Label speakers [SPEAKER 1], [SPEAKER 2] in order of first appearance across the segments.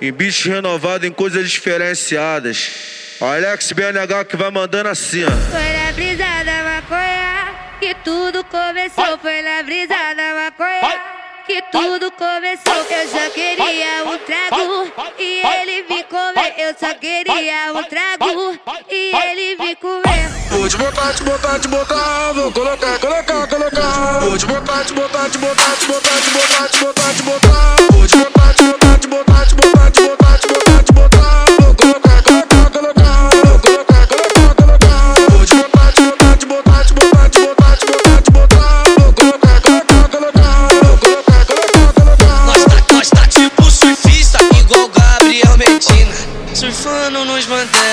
[SPEAKER 1] Em bicho renovado, em coisas diferenciadas. Alex BNH que vai mandando assim, ó.
[SPEAKER 2] Foi na brisa da maconha que tudo começou. Foi na brisa da maconha que tudo começou. Eu só queria um trago e ele me comer. Eu só queria um trago e ele me comer.
[SPEAKER 3] Vou te botar, te botar, te botar, vou colocar, colocar, colocar. Vou te botar, te botar, te botar, te botar, te botar, te botar, te botar. Vou te botar, te botar, te botar,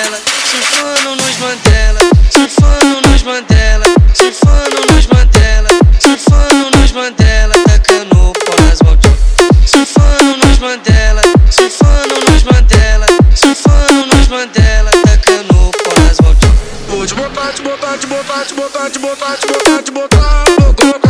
[SPEAKER 4] Mandela, surfando nos Mandela, surfando nos Mandela, surfando nos Mandela, surfando nos Mandela, tacando pó nas maldivas. Surfando nos Mandela, surfando nos Mandela, surfando nos Mandela, tacando pó nas maldivas.
[SPEAKER 3] Vou te botar, te botar, te botar, te botar, te botar, te botar, te botar. Vou colocar,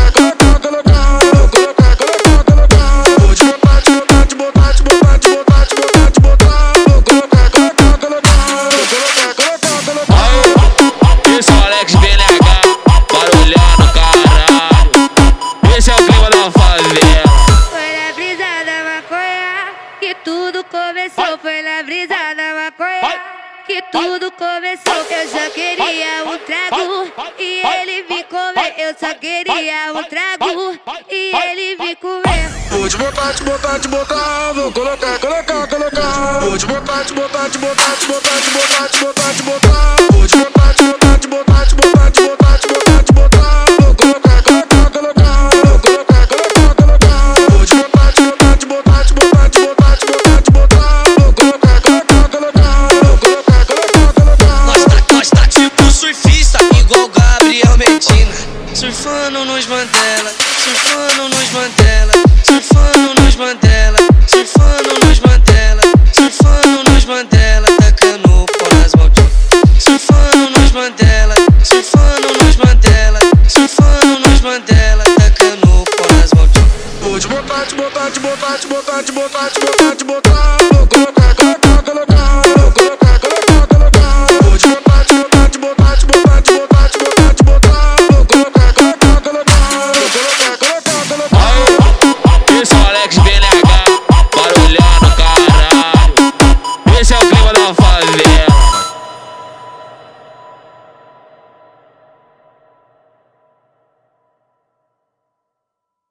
[SPEAKER 2] que tudo começou. Eu só queria um trago e ele me comer. Eu só queria um trago e ele me comer.
[SPEAKER 3] Vou te botar, te botar, te botar. Vou colocar, colocar, colocar. Vou te botar, te botar, te botar, te botar, te botar, te botar, te botar. Vou te botar,
[SPEAKER 4] igual Gabriel Medina. Surfando nos Mandela, surfando nos Mandela, surfando nos Mandela, surfando nos Mandela, surfando nos Mandela, tacando pó nas Maldivas. Surfando nos Mandela, surfando nos Mandela, surfando nos Mandela, tacando pó nas Maldivas.
[SPEAKER 3] Vou te botar, te botar, te botar, te botar, te botar, te botar, te botar. Colocar, colocar.